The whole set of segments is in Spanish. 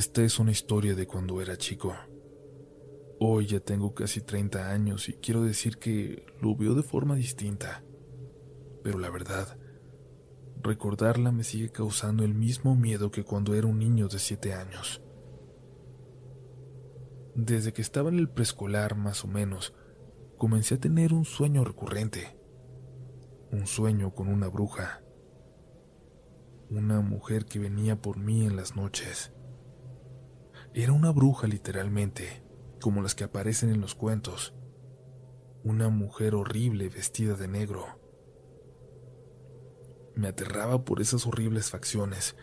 Esta es una historia de cuando era chico. Hoy ya tengo casi 30 años y quiero decir que lo veo de forma distinta. Pero la verdad, recordarla me sigue causando el mismo miedo que cuando era un niño de 7 años. Desde que estaba en el preescolar más o menos, comencé a tener un sueño recurrente. Un sueño con una bruja. Una mujer que venía por mí en las noches. Era una bruja literalmente, como las que aparecen en los cuentos. Una mujer horrible vestida de negro. Me aterraba por esas horribles facciones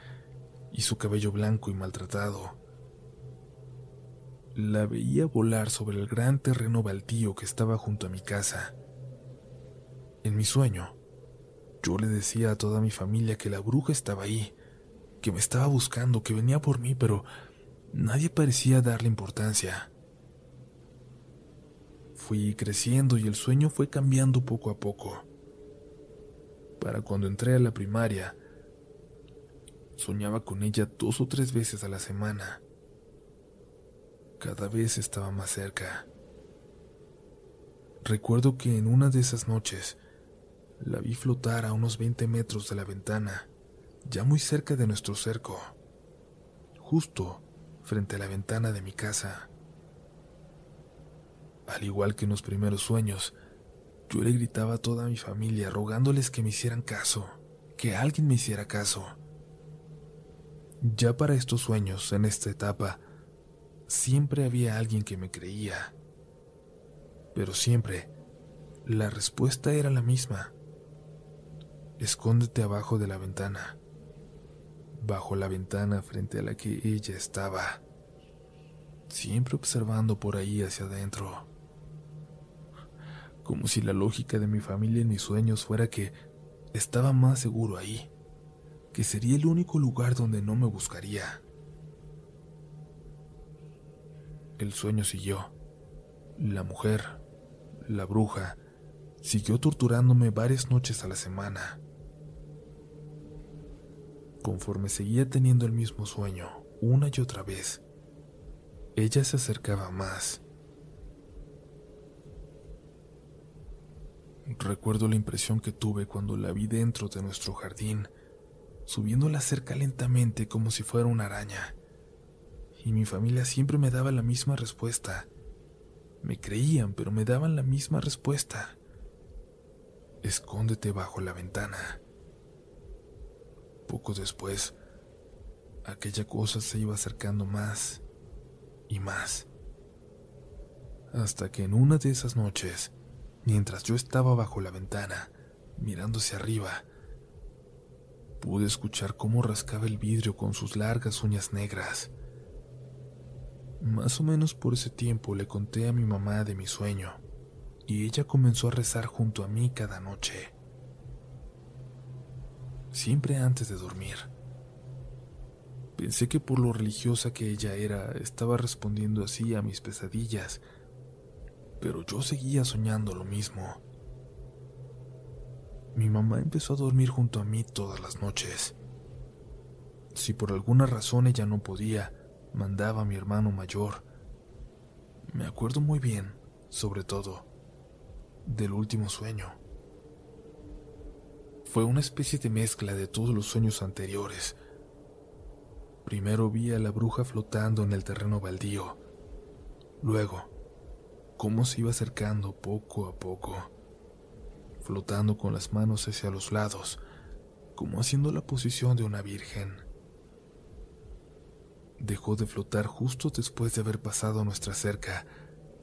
y su cabello blanco y maltratado. La veía volar sobre el gran terreno baldío que estaba junto a mi casa. En mi sueño, yo le decía a toda mi familia que la bruja estaba ahí, que me estaba buscando, que venía por mí, pero nadie parecía darle importancia. Fui creciendo y el sueño fue cambiando poco a poco. Para cuando entré a la primaria, soñaba con ella dos o tres veces a la semana. Cada vez estaba más cerca. Recuerdo que en una de esas noches la vi flotar a unos 20 metros de la ventana, ya muy cerca de nuestro cerco, justo frente a la ventana de mi casa. Al igual que en los primeros sueños, yo le gritaba a toda mi familia rogándoles que me hicieran caso, que alguien me hiciera caso. Ya para estos sueños, en esta etapa, siempre había alguien que me creía. Pero siempre, la respuesta era la misma. Escóndete abajo de la ventana, bajo la ventana frente a la que ella estaba, siempre observando por ahí hacia adentro. Como si la lógica de mi familia en mis sueños fuera que estaba más seguro ahí, que sería el único lugar donde no me buscaría. El sueño siguió. La mujer, la bruja, siguió torturándome varias noches a la semana. Conforme seguía teniendo el mismo sueño, una y otra vez, ella se acercaba más. Recuerdo la impresión que tuve cuando la vi dentro de nuestro jardín, subiendo la cerca lentamente como si fuera una araña. Y mi familia siempre me daba la misma respuesta. Me creían, pero me daban la misma respuesta. Escóndete bajo la ventana. Poco después, aquella cosa se iba acercando más y más. Hasta que en una de esas noches, mientras yo estaba bajo la ventana, mirando hacia arriba, pude escuchar cómo rascaba el vidrio con sus largas uñas negras. Más o menos por ese tiempo le conté a mi mamá de mi sueño, y ella comenzó a rezar junto a mí cada noche siempre antes de dormir. Pensé que por lo religiosa que ella era, estaba respondiendo así a mis pesadillas, pero yo seguía soñando lo mismo. Mi mamá empezó a dormir junto a mí todas las noches. Si por alguna razón ella no podía, mandaba a mi hermano mayor. Me acuerdo muy bien, sobre todo, del último sueño. Fue una especie de mezcla de todos los sueños anteriores. Primero vi a la bruja flotando en el terreno baldío. Luego, cómo se iba acercando poco a poco, flotando con las manos hacia los lados, como haciendo la posición de una virgen. Dejó de flotar justo después de haber pasado nuestra cerca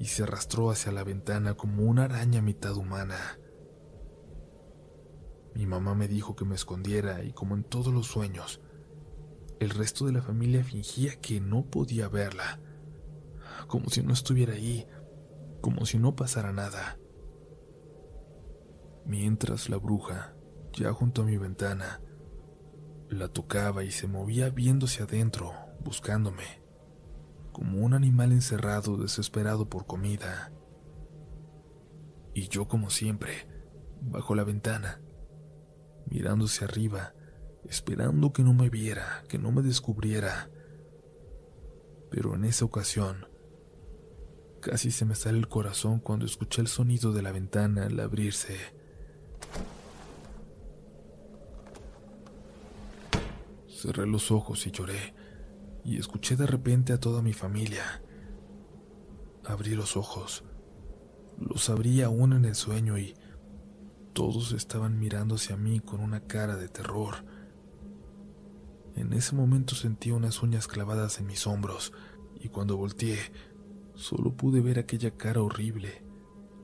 y se arrastró hacia la ventana como una araña mitad humana. Mi mamá me dijo que me escondiera y como en todos los sueños, el resto de la familia fingía que no podía verla, como si no estuviera ahí, como si no pasara nada. Mientras la bruja, ya junto a mi ventana, la tocaba y se movía viéndose adentro, buscándome, como un animal encerrado desesperado por comida. Y yo como siempre, bajo la ventana, mirándose arriba, esperando que no me viera, que no me descubriera. pero en esa ocasión casi se me sale el corazón cuando escuché el sonido de la ventana al abrirse. Cerré los ojos y lloré, y escuché de repente a toda mi familia. Abrí los ojos, los abrí aún en el sueño y todos estaban mirando hacia mí con una cara de terror. En ese momento sentí unas uñas clavadas en mis hombros y cuando volteé solo pude ver aquella cara horrible,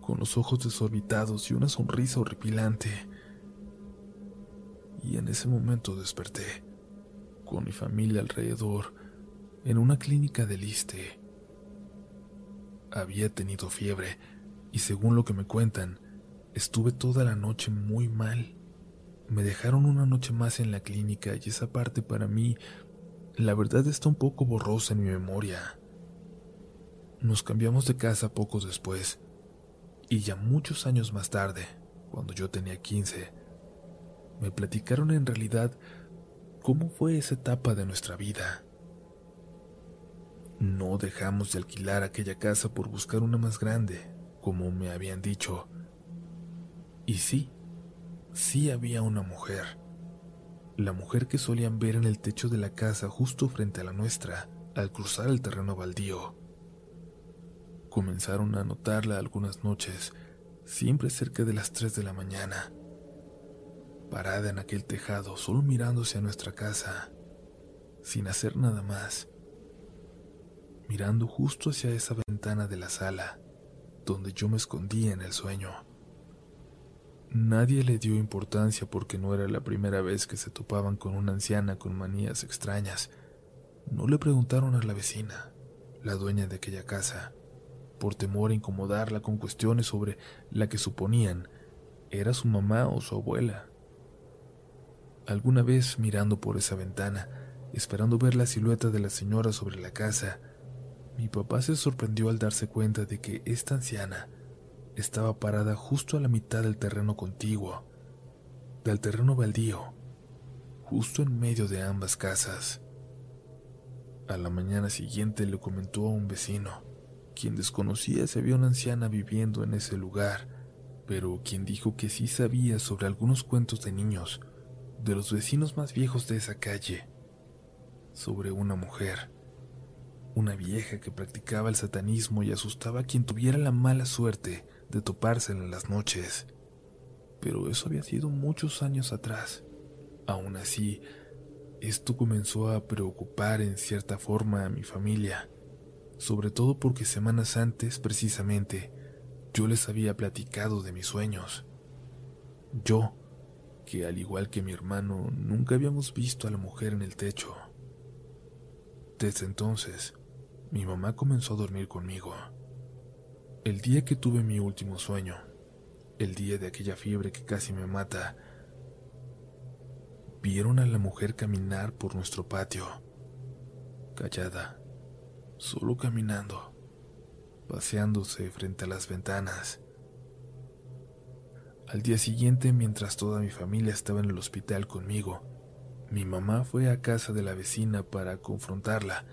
con los ojos desorbitados y una sonrisa horripilante. Y en ese momento desperté, con mi familia alrededor, en una clínica de Liste. Había tenido fiebre y según lo que me cuentan, Estuve toda la noche muy mal. Me dejaron una noche más en la clínica y esa parte para mí, la verdad está un poco borrosa en mi memoria. Nos cambiamos de casa poco después y ya muchos años más tarde, cuando yo tenía 15, me platicaron en realidad cómo fue esa etapa de nuestra vida. No dejamos de alquilar aquella casa por buscar una más grande, como me habían dicho, y sí, sí había una mujer. La mujer que solían ver en el techo de la casa justo frente a la nuestra, al cruzar el terreno baldío. Comenzaron a notarla algunas noches, siempre cerca de las 3 de la mañana, parada en aquel tejado, solo mirándose a nuestra casa, sin hacer nada más, mirando justo hacia esa ventana de la sala, donde yo me escondía en el sueño. Nadie le dio importancia porque no era la primera vez que se topaban con una anciana con manías extrañas. No le preguntaron a la vecina, la dueña de aquella casa, por temor a incomodarla con cuestiones sobre la que suponían era su mamá o su abuela. Alguna vez mirando por esa ventana, esperando ver la silueta de la señora sobre la casa, mi papá se sorprendió al darse cuenta de que esta anciana estaba parada justo a la mitad del terreno contiguo, del terreno baldío, justo en medio de ambas casas. A la mañana siguiente le comentó a un vecino, quien desconocía si había una anciana viviendo en ese lugar, pero quien dijo que sí sabía sobre algunos cuentos de niños, de los vecinos más viejos de esa calle, sobre una mujer, una vieja que practicaba el satanismo y asustaba a quien tuviera la mala suerte de topársela en las noches. Pero eso había sido muchos años atrás. Aún así, esto comenzó a preocupar en cierta forma a mi familia, sobre todo porque semanas antes, precisamente, yo les había platicado de mis sueños. Yo, que al igual que mi hermano, nunca habíamos visto a la mujer en el techo. Desde entonces, mi mamá comenzó a dormir conmigo. El día que tuve mi último sueño, el día de aquella fiebre que casi me mata, vieron a la mujer caminar por nuestro patio, callada, solo caminando, paseándose frente a las ventanas. Al día siguiente, mientras toda mi familia estaba en el hospital conmigo, mi mamá fue a casa de la vecina para confrontarla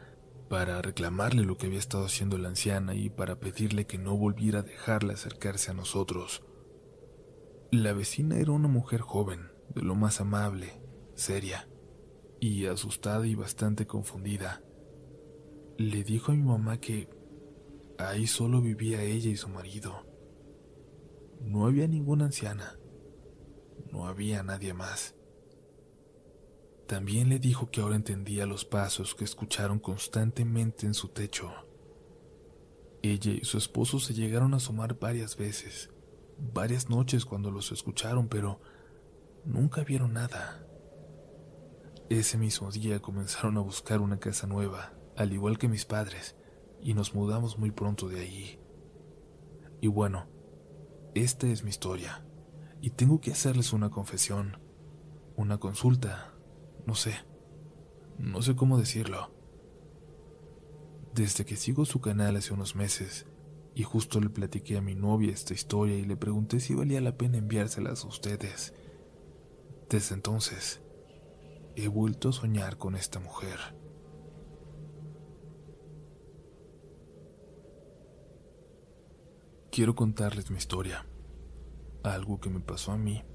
para reclamarle lo que había estado haciendo la anciana y para pedirle que no volviera a dejarla acercarse a nosotros. La vecina era una mujer joven, de lo más amable, seria, y asustada y bastante confundida. Le dijo a mi mamá que ahí solo vivía ella y su marido. No había ninguna anciana, no había nadie más. También le dijo que ahora entendía los pasos que escucharon constantemente en su techo. Ella y su esposo se llegaron a asomar varias veces, varias noches cuando los escucharon, pero nunca vieron nada. Ese mismo día comenzaron a buscar una casa nueva, al igual que mis padres, y nos mudamos muy pronto de allí. Y bueno, esta es mi historia, y tengo que hacerles una confesión, una consulta no sé. No sé cómo decirlo. Desde que sigo su canal hace unos meses, y justo le platiqué a mi novia esta historia y le pregunté si valía la pena enviárselas a ustedes. Desde entonces, he vuelto a soñar con esta mujer. Quiero contarles mi historia, algo que me pasó a mí.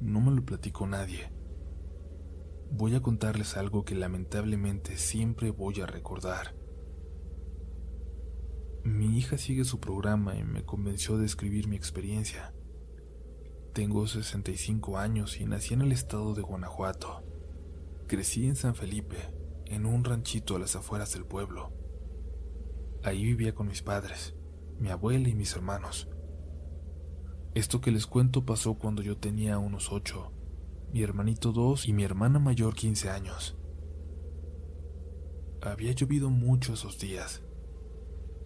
No me lo platicó nadie. Voy a contarles algo que lamentablemente siempre voy a recordar. Mi hija sigue su programa y me convenció de escribir mi experiencia. Tengo 65 años y nací en el estado de Guanajuato. Crecí en San Felipe, en un ranchito a las afueras del pueblo. Ahí vivía con mis padres, mi abuela y mis hermanos. Esto que les cuento pasó cuando yo tenía unos 8, mi hermanito 2 y mi hermana mayor 15 años. Había llovido mucho esos días.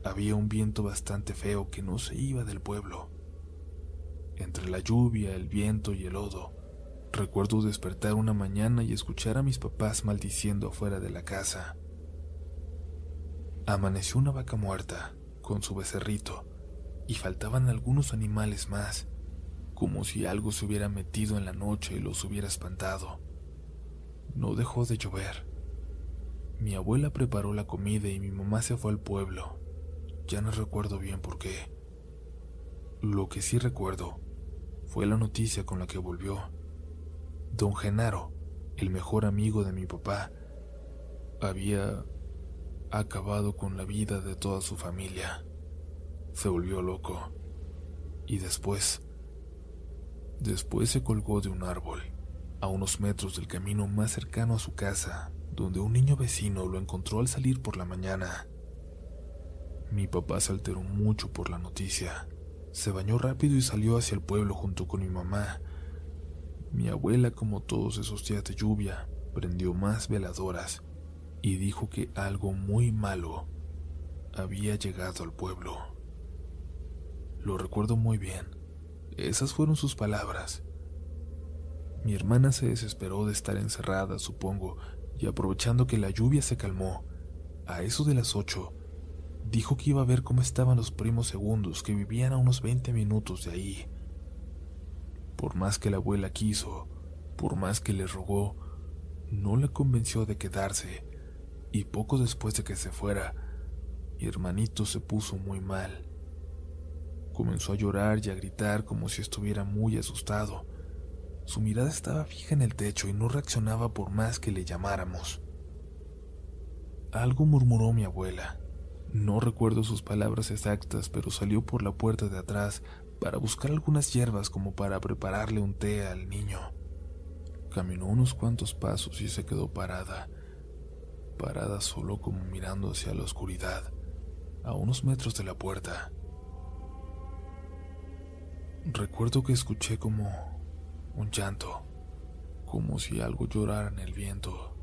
Había un viento bastante feo que no se iba del pueblo entre la lluvia, el viento y el lodo. Recuerdo despertar una mañana y escuchar a mis papás maldiciendo afuera de la casa. Amaneció una vaca muerta, con su becerrito, y faltaban algunos animales más, como si algo se hubiera metido en la noche y los hubiera espantado. No dejó de llover. Mi abuela preparó la comida y mi mamá se fue al pueblo. Ya no recuerdo bien por qué. Lo que sí recuerdo fue la noticia con la que volvió. Don Genaro, el mejor amigo de mi papá, había acabado con la vida de toda su familia. Se volvió loco. Y después, después se colgó de un árbol, a unos metros del camino más cercano a su casa, donde un niño vecino lo encontró al salir por la mañana. Mi papá se alteró mucho por la noticia. Se bañó rápido y salió hacia el pueblo junto con mi mamá. Mi abuela, como todos esos días de lluvia, prendió más veladoras y dijo que algo muy malo había llegado al pueblo. Lo recuerdo muy bien. Esas fueron sus palabras. Mi hermana se desesperó de estar encerrada, supongo, y aprovechando que la lluvia se calmó, a eso de las ocho, dijo que iba a ver cómo estaban los primos segundos que vivían a unos 20 minutos de ahí. Por más que la abuela quiso, por más que le rogó, no la convenció de quedarse, y poco después de que se fuera, mi hermanito se puso muy mal. Comenzó a llorar y a gritar como si estuviera muy asustado. Su mirada estaba fija en el techo y no reaccionaba por más que le llamáramos. Algo murmuró mi abuela. No recuerdo sus palabras exactas, pero salió por la puerta de atrás para buscar algunas hierbas como para prepararle un té al niño. Caminó unos cuantos pasos y se quedó parada, parada solo como mirando hacia la oscuridad, a unos metros de la puerta. Recuerdo que escuché como un llanto, como si algo llorara en el viento.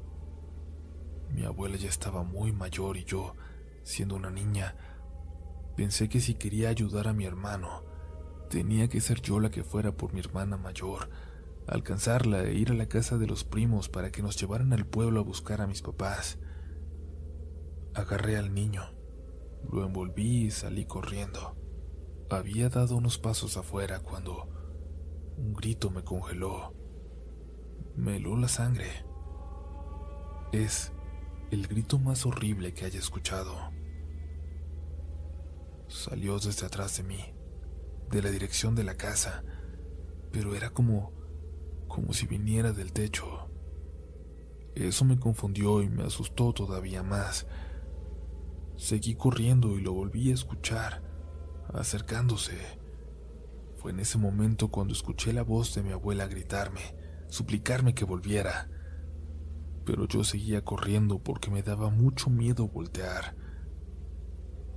Mi abuela ya estaba muy mayor y yo Siendo una niña, pensé que si quería ayudar a mi hermano, tenía que ser yo la que fuera por mi hermana mayor, alcanzarla e ir a la casa de los primos para que nos llevaran al pueblo a buscar a mis papás. Agarré al niño, lo envolví y salí corriendo. Había dado unos pasos afuera cuando un grito me congeló. Me heló la sangre. Es el grito más horrible que haya escuchado. Salió desde atrás de mí, de la dirección de la casa, pero era como como si viniera del techo. Eso me confundió y me asustó todavía más. Seguí corriendo y lo volví a escuchar, acercándose. Fue en ese momento cuando escuché la voz de mi abuela gritarme, suplicarme que volviera. Pero yo seguía corriendo porque me daba mucho miedo voltear.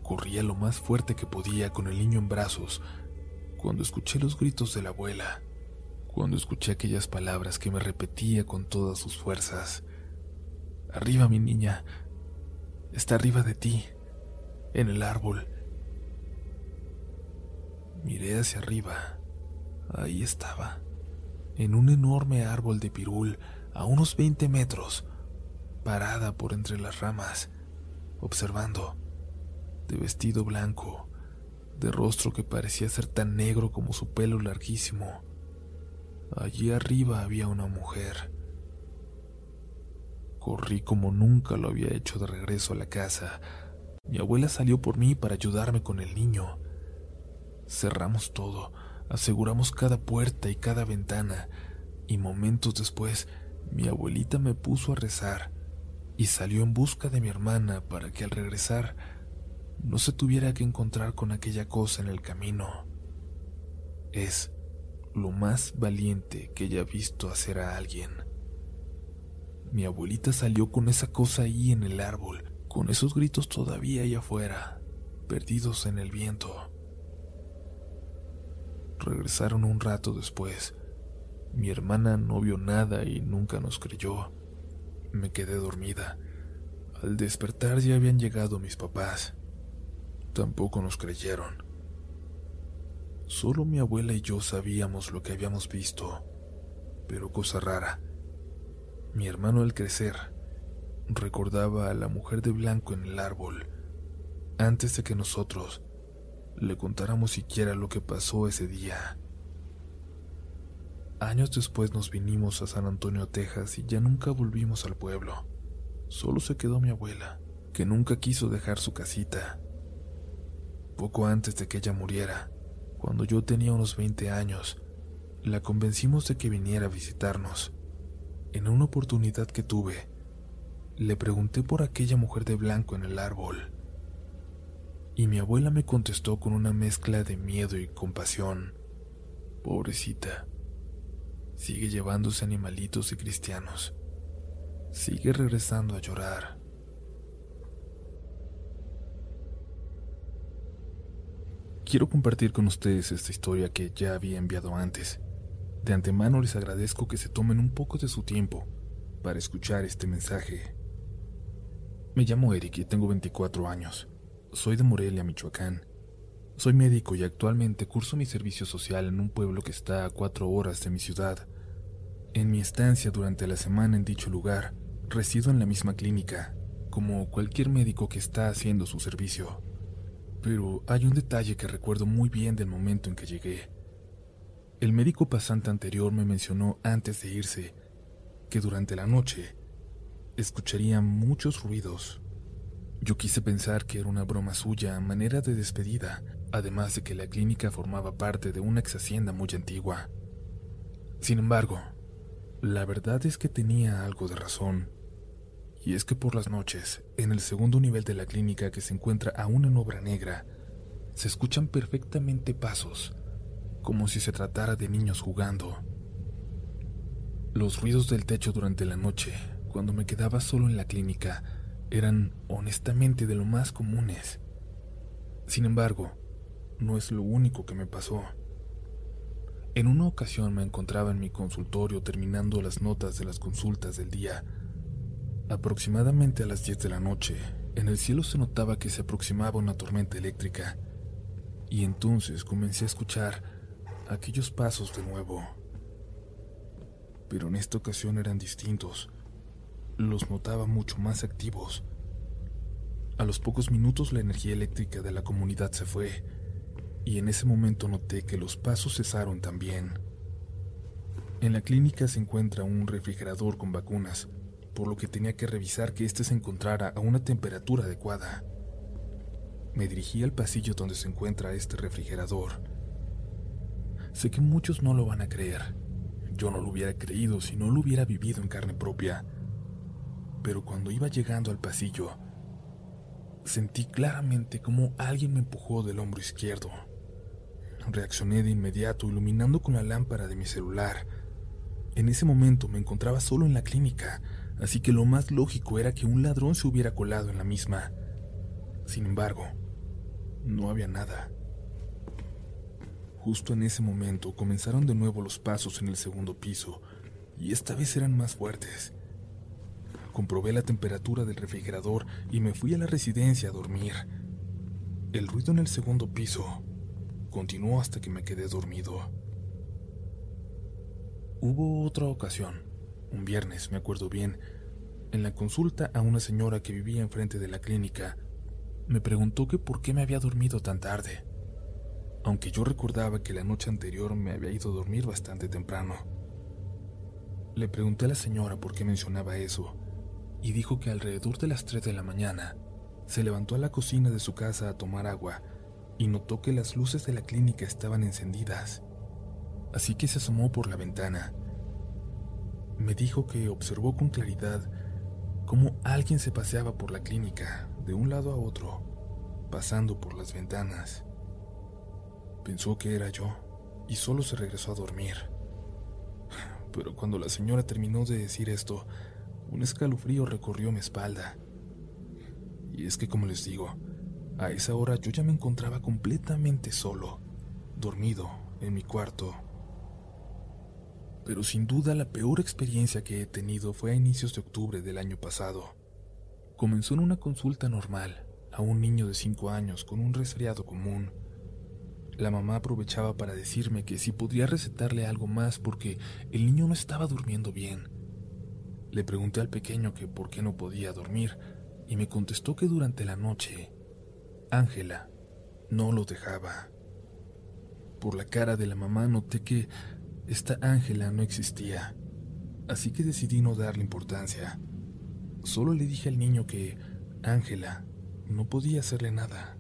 Corría lo más fuerte que podía con el niño en brazos cuando escuché los gritos de la abuela, cuando escuché aquellas palabras que me repetía con todas sus fuerzas. Arriba, mi niña, está arriba de ti, en el árbol. Miré hacia arriba. Ahí estaba, en un enorme árbol de pirul, a unos 20 metros, parada por entre las ramas, observando de vestido blanco, de rostro que parecía ser tan negro como su pelo larguísimo. Allí arriba había una mujer. Corrí como nunca lo había hecho de regreso a la casa. Mi abuela salió por mí para ayudarme con el niño. Cerramos todo, aseguramos cada puerta y cada ventana, y momentos después mi abuelita me puso a rezar y salió en busca de mi hermana para que al regresar no se tuviera que encontrar con aquella cosa en el camino. Es lo más valiente que haya visto hacer a alguien. Mi abuelita salió con esa cosa ahí en el árbol, con esos gritos todavía ahí afuera, perdidos en el viento. Regresaron un rato después. Mi hermana no vio nada y nunca nos creyó. Me quedé dormida. Al despertar ya habían llegado mis papás. Tampoco nos creyeron. Solo mi abuela y yo sabíamos lo que habíamos visto, pero cosa rara. Mi hermano al crecer recordaba a la mujer de blanco en el árbol antes de que nosotros le contáramos siquiera lo que pasó ese día. Años después nos vinimos a San Antonio, Texas y ya nunca volvimos al pueblo. Solo se quedó mi abuela, que nunca quiso dejar su casita. Poco antes de que ella muriera, cuando yo tenía unos 20 años, la convencimos de que viniera a visitarnos. En una oportunidad que tuve, le pregunté por aquella mujer de blanco en el árbol y mi abuela me contestó con una mezcla de miedo y compasión. Pobrecita, sigue llevándose animalitos y cristianos. Sigue regresando a llorar. Quiero compartir con ustedes esta historia que ya había enviado antes. De antemano les agradezco que se tomen un poco de su tiempo para escuchar este mensaje. Me llamo Eric y tengo 24 años. Soy de Morelia, Michoacán. Soy médico y actualmente curso mi servicio social en un pueblo que está a cuatro horas de mi ciudad. En mi estancia durante la semana en dicho lugar, resido en la misma clínica, como cualquier médico que está haciendo su servicio. Pero hay un detalle que recuerdo muy bien del momento en que llegué. El médico pasante anterior me mencionó antes de irse que durante la noche escucharía muchos ruidos yo quise pensar que era una broma suya a manera de despedida, además de que la clínica formaba parte de una ex hacienda muy antigua. Sin embargo, la verdad es que tenía algo de razón. Y es que por las noches, en el segundo nivel de la clínica que se encuentra aún en obra negra, se escuchan perfectamente pasos, como si se tratara de niños jugando. Los ruidos del techo durante la noche, cuando me quedaba solo en la clínica, eran honestamente de lo más comunes. Sin embargo, no es lo único que me pasó. En una ocasión me encontraba en mi consultorio terminando las notas de las consultas del día. Aproximadamente a las 10 de la noche, en el cielo se notaba que se aproximaba una tormenta eléctrica, y entonces comencé a escuchar aquellos pasos de nuevo. Pero en esta ocasión eran distintos los notaba mucho más activos. A los pocos minutos la energía eléctrica de la comunidad se fue, y en ese momento noté que los pasos cesaron también. En la clínica se encuentra un refrigerador con vacunas, por lo que tenía que revisar que éste se encontrara a una temperatura adecuada. Me dirigí al pasillo donde se encuentra este refrigerador. Sé que muchos no lo van a creer. Yo no lo hubiera creído si no lo hubiera vivido en carne propia pero cuando iba llegando al pasillo, sentí claramente como alguien me empujó del hombro izquierdo. Reaccioné de inmediato, iluminando con la lámpara de mi celular. En ese momento me encontraba solo en la clínica, así que lo más lógico era que un ladrón se hubiera colado en la misma. Sin embargo, no había nada. Justo en ese momento comenzaron de nuevo los pasos en el segundo piso, y esta vez eran más fuertes. Comprobé la temperatura del refrigerador y me fui a la residencia a dormir. El ruido en el segundo piso continuó hasta que me quedé dormido. Hubo otra ocasión, un viernes, me acuerdo bien, en la consulta a una señora que vivía enfrente de la clínica, me preguntó que por qué me había dormido tan tarde, aunque yo recordaba que la noche anterior me había ido a dormir bastante temprano. Le pregunté a la señora por qué mencionaba eso, y dijo que alrededor de las 3 de la mañana se levantó a la cocina de su casa a tomar agua y notó que las luces de la clínica estaban encendidas, así que se asomó por la ventana. Me dijo que observó con claridad cómo alguien se paseaba por la clínica, de un lado a otro, pasando por las ventanas. Pensó que era yo y solo se regresó a dormir. Pero cuando la señora terminó de decir esto, un escalofrío recorrió mi espalda. Y es que, como les digo, a esa hora yo ya me encontraba completamente solo, dormido en mi cuarto. Pero sin duda la peor experiencia que he tenido fue a inicios de octubre del año pasado. Comenzó en una consulta normal a un niño de 5 años con un resfriado común. La mamá aprovechaba para decirme que si podría recetarle algo más porque el niño no estaba durmiendo bien. Le pregunté al pequeño que por qué no podía dormir y me contestó que durante la noche Ángela no lo dejaba. Por la cara de la mamá noté que esta Ángela no existía, así que decidí no darle importancia. Solo le dije al niño que Ángela no podía hacerle nada.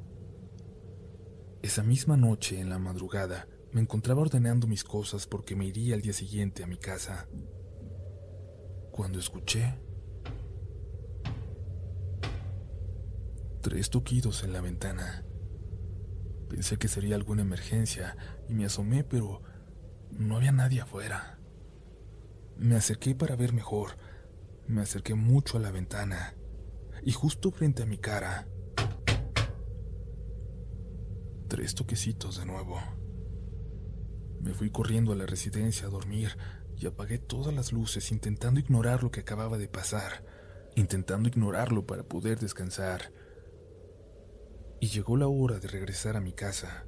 Esa misma noche, en la madrugada, me encontraba ordenando mis cosas porque me iría al día siguiente a mi casa. Cuando escuché tres toquidos en la ventana. Pensé que sería alguna emergencia y me asomé, pero no había nadie afuera. Me acerqué para ver mejor. Me acerqué mucho a la ventana y justo frente a mi cara. Tres toquecitos de nuevo. Me fui corriendo a la residencia a dormir y apagué todas las luces intentando ignorar lo que acababa de pasar, intentando ignorarlo para poder descansar y llegó la hora de regresar a mi casa,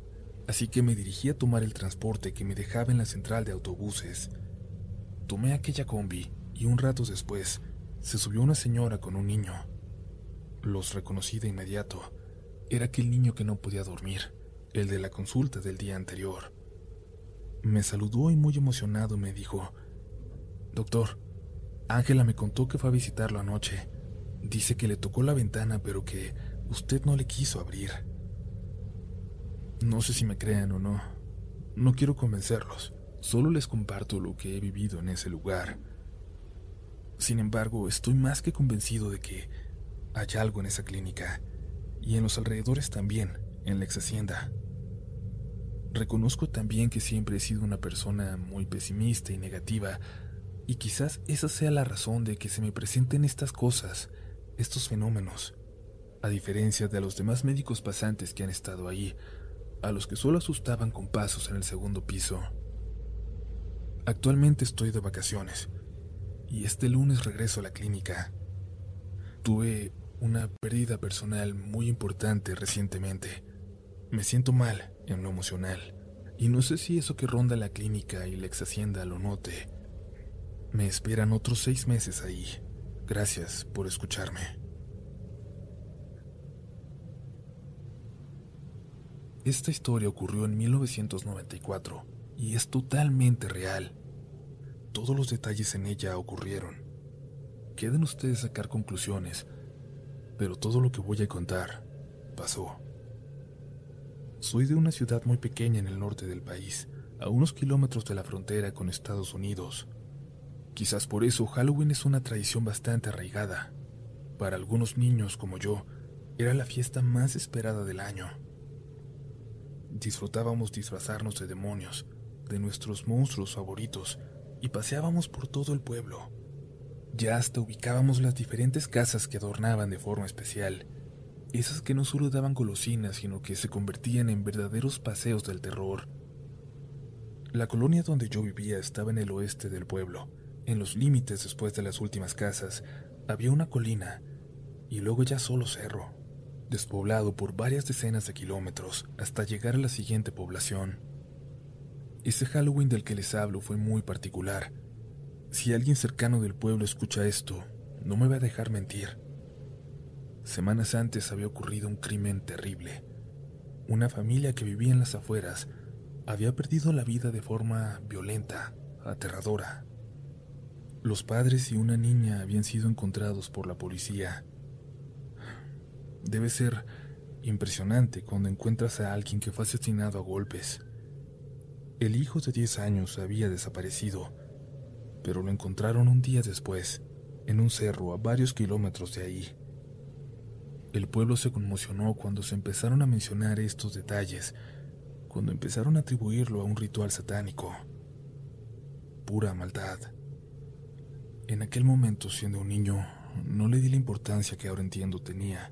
así que me dirigí a tomar el transporte que me dejaba en la central de autobuses. Tomé aquella combi y un rato después se subió una señora con un niño. Los reconocí de inmediato. Era aquel niño que no podía dormir, el de la consulta del día anterior. Me saludó y muy emocionado me dijo, Doctor, Ángela me contó que fue a visitarlo anoche. Dice que le tocó la ventana, pero que usted no le quiso abrir. No sé si me crean o no. No quiero convencerlos. Solo les comparto lo que he vivido en ese lugar. Sin embargo, estoy más que convencido de que hay algo en esa clínica y en los alrededores también, en la ex hacienda. Reconozco también que siempre he sido una persona muy pesimista y negativa, y quizás esa sea la razón de que se me presenten estas cosas, estos fenómenos a diferencia de los demás médicos pasantes que han estado ahí, a los que solo asustaban con pasos en el segundo piso. Actualmente estoy de vacaciones y este lunes regreso a la clínica. Tuve una pérdida personal muy importante recientemente. Me siento mal en lo emocional y no sé si eso que ronda la clínica y la ex hacienda lo note. Me esperan otros seis meses ahí. Gracias por escucharme. Esta historia ocurrió en 1994 y es totalmente real. Todos los detalles en ella ocurrieron. Queden ustedes sacar conclusiones, pero todo lo que voy a contar pasó. Soy de una ciudad muy pequeña en el norte del país, a unos kilómetros de la frontera con Estados Unidos. Quizás por eso Halloween es una tradición bastante arraigada. Para algunos niños como yo, era la fiesta más esperada del año. Disfrutábamos disfrazarnos de demonios, de nuestros monstruos favoritos, y paseábamos por todo el pueblo. Ya hasta ubicábamos las diferentes casas que adornaban de forma especial, esas que no solo daban golosinas, sino que se convertían en verdaderos paseos del terror. La colonia donde yo vivía estaba en el oeste del pueblo. En los límites después de las últimas casas había una colina y luego ya solo cerro despoblado por varias decenas de kilómetros hasta llegar a la siguiente población. Ese Halloween del que les hablo fue muy particular. Si alguien cercano del pueblo escucha esto, no me va a dejar mentir. Semanas antes había ocurrido un crimen terrible. Una familia que vivía en las afueras había perdido la vida de forma violenta, aterradora. Los padres y una niña habían sido encontrados por la policía Debe ser impresionante cuando encuentras a alguien que fue asesinado a golpes. El hijo de 10 años había desaparecido, pero lo encontraron un día después, en un cerro a varios kilómetros de ahí. El pueblo se conmocionó cuando se empezaron a mencionar estos detalles, cuando empezaron a atribuirlo a un ritual satánico. Pura maldad. En aquel momento, siendo un niño, no le di la importancia que ahora entiendo tenía.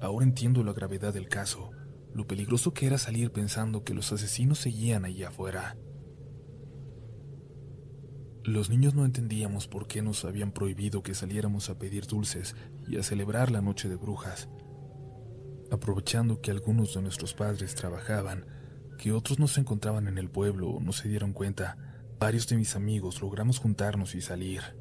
Ahora entiendo la gravedad del caso, lo peligroso que era salir pensando que los asesinos seguían allí afuera. Los niños no entendíamos por qué nos habían prohibido que saliéramos a pedir dulces y a celebrar la noche de brujas. Aprovechando que algunos de nuestros padres trabajaban, que otros no se encontraban en el pueblo o no se dieron cuenta, varios de mis amigos logramos juntarnos y salir.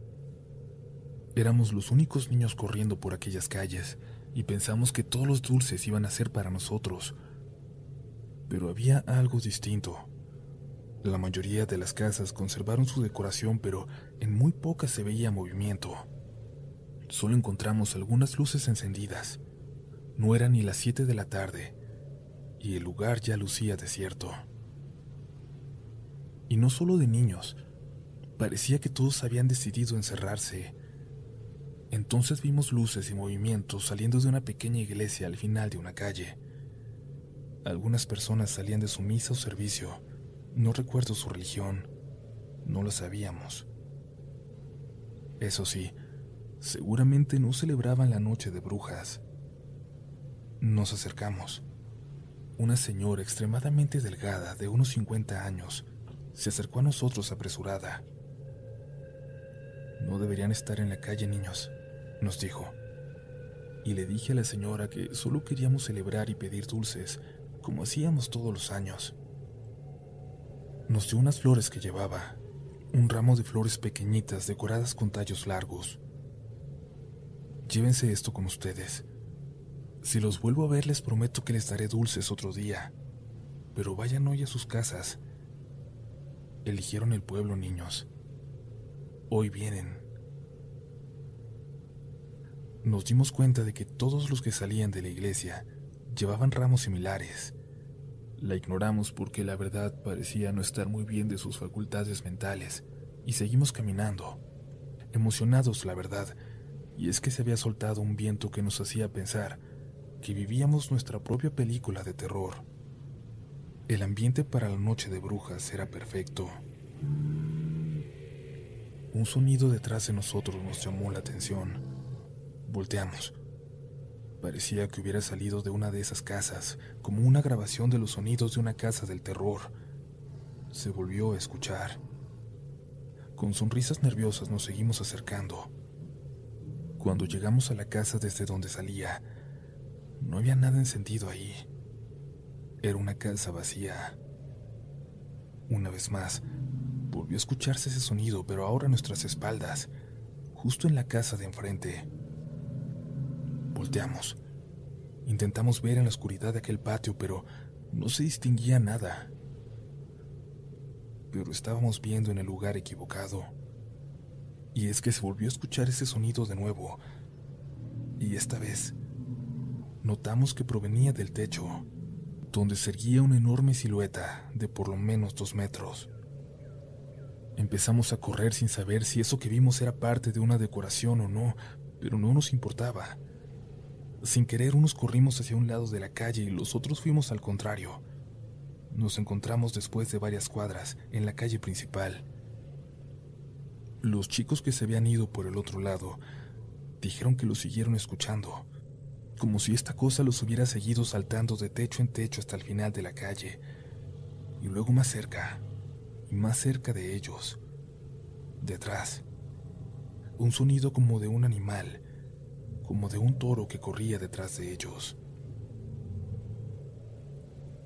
Éramos los únicos niños corriendo por aquellas calles y pensamos que todos los dulces iban a ser para nosotros. Pero había algo distinto. La mayoría de las casas conservaron su decoración, pero en muy pocas se veía movimiento. Solo encontramos algunas luces encendidas. No eran ni las siete de la tarde, y el lugar ya lucía desierto. Y no solo de niños, parecía que todos habían decidido encerrarse. Entonces vimos luces y movimientos saliendo de una pequeña iglesia al final de una calle. Algunas personas salían de su misa o servicio no recuerdo su religión, no lo sabíamos. Eso sí, seguramente no celebraban la noche de brujas. Nos acercamos. Una señora extremadamente delgada, de unos 50 años, se acercó a nosotros apresurada. No deberían estar en la calle, niños, nos dijo. Y le dije a la señora que solo queríamos celebrar y pedir dulces, como hacíamos todos los años. Nos dio unas flores que llevaba, un ramo de flores pequeñitas decoradas con tallos largos. Llévense esto con ustedes. Si los vuelvo a ver les prometo que les daré dulces otro día, pero vayan hoy a sus casas. Eligieron el pueblo, niños. Hoy vienen. Nos dimos cuenta de que todos los que salían de la iglesia llevaban ramos similares la ignoramos porque la verdad parecía no estar muy bien de sus facultades mentales y seguimos caminando, emocionados la verdad, y es que se había soltado un viento que nos hacía pensar que vivíamos nuestra propia película de terror. El ambiente para la noche de brujas era perfecto. Un sonido detrás de nosotros nos llamó la atención. Volteamos Parecía que hubiera salido de una de esas casas, como una grabación de los sonidos de una casa del terror. Se volvió a escuchar. Con sonrisas nerviosas nos seguimos acercando. Cuando llegamos a la casa desde donde salía, no había nada encendido ahí. Era una casa vacía. Una vez más, volvió a escucharse ese sonido, pero ahora a nuestras espaldas, justo en la casa de enfrente. Volteamos. Intentamos ver en la oscuridad de aquel patio, pero no se distinguía nada. Pero estábamos viendo en el lugar equivocado. Y es que se volvió a escuchar ese sonido de nuevo. Y esta vez notamos que provenía del techo, donde se erguía una enorme silueta de por lo menos dos metros. Empezamos a correr sin saber si eso que vimos era parte de una decoración o no, pero no nos importaba. Sin querer, unos corrimos hacia un lado de la calle y los otros fuimos al contrario. Nos encontramos después de varias cuadras en la calle principal. Los chicos que se habían ido por el otro lado dijeron que lo siguieron escuchando, como si esta cosa los hubiera seguido saltando de techo en techo hasta el final de la calle, y luego más cerca, y más cerca de ellos, detrás, un sonido como de un animal como de un toro que corría detrás de ellos.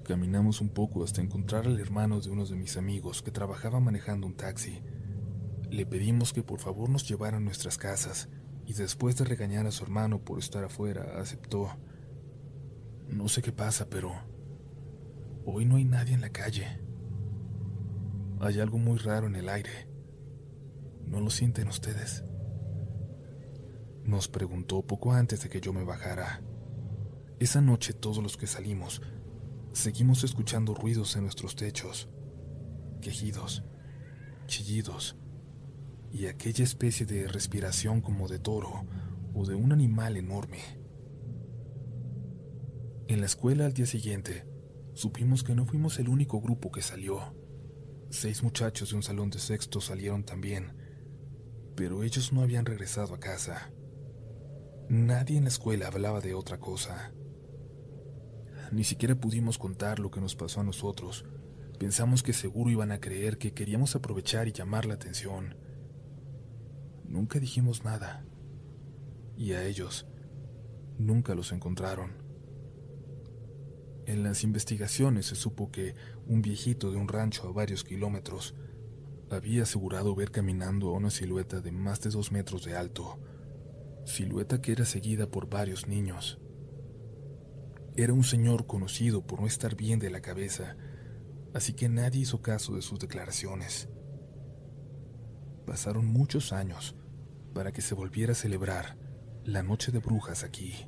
Caminamos un poco hasta encontrar al hermano de uno de mis amigos que trabajaba manejando un taxi. Le pedimos que por favor nos llevara a nuestras casas y después de regañar a su hermano por estar afuera, aceptó. No sé qué pasa, pero hoy no hay nadie en la calle. Hay algo muy raro en el aire. ¿No lo sienten ustedes? Nos preguntó poco antes de que yo me bajara. Esa noche todos los que salimos seguimos escuchando ruidos en nuestros techos, quejidos, chillidos y aquella especie de respiración como de toro o de un animal enorme. En la escuela al día siguiente, supimos que no fuimos el único grupo que salió. Seis muchachos de un salón de sexto salieron también, pero ellos no habían regresado a casa. Nadie en la escuela hablaba de otra cosa. Ni siquiera pudimos contar lo que nos pasó a nosotros. Pensamos que seguro iban a creer que queríamos aprovechar y llamar la atención. Nunca dijimos nada. Y a ellos nunca los encontraron. En las investigaciones se supo que un viejito de un rancho a varios kilómetros había asegurado ver caminando a una silueta de más de dos metros de alto, silueta que era seguida por varios niños. Era un señor conocido por no estar bien de la cabeza, así que nadie hizo caso de sus declaraciones. Pasaron muchos años para que se volviera a celebrar la Noche de Brujas aquí.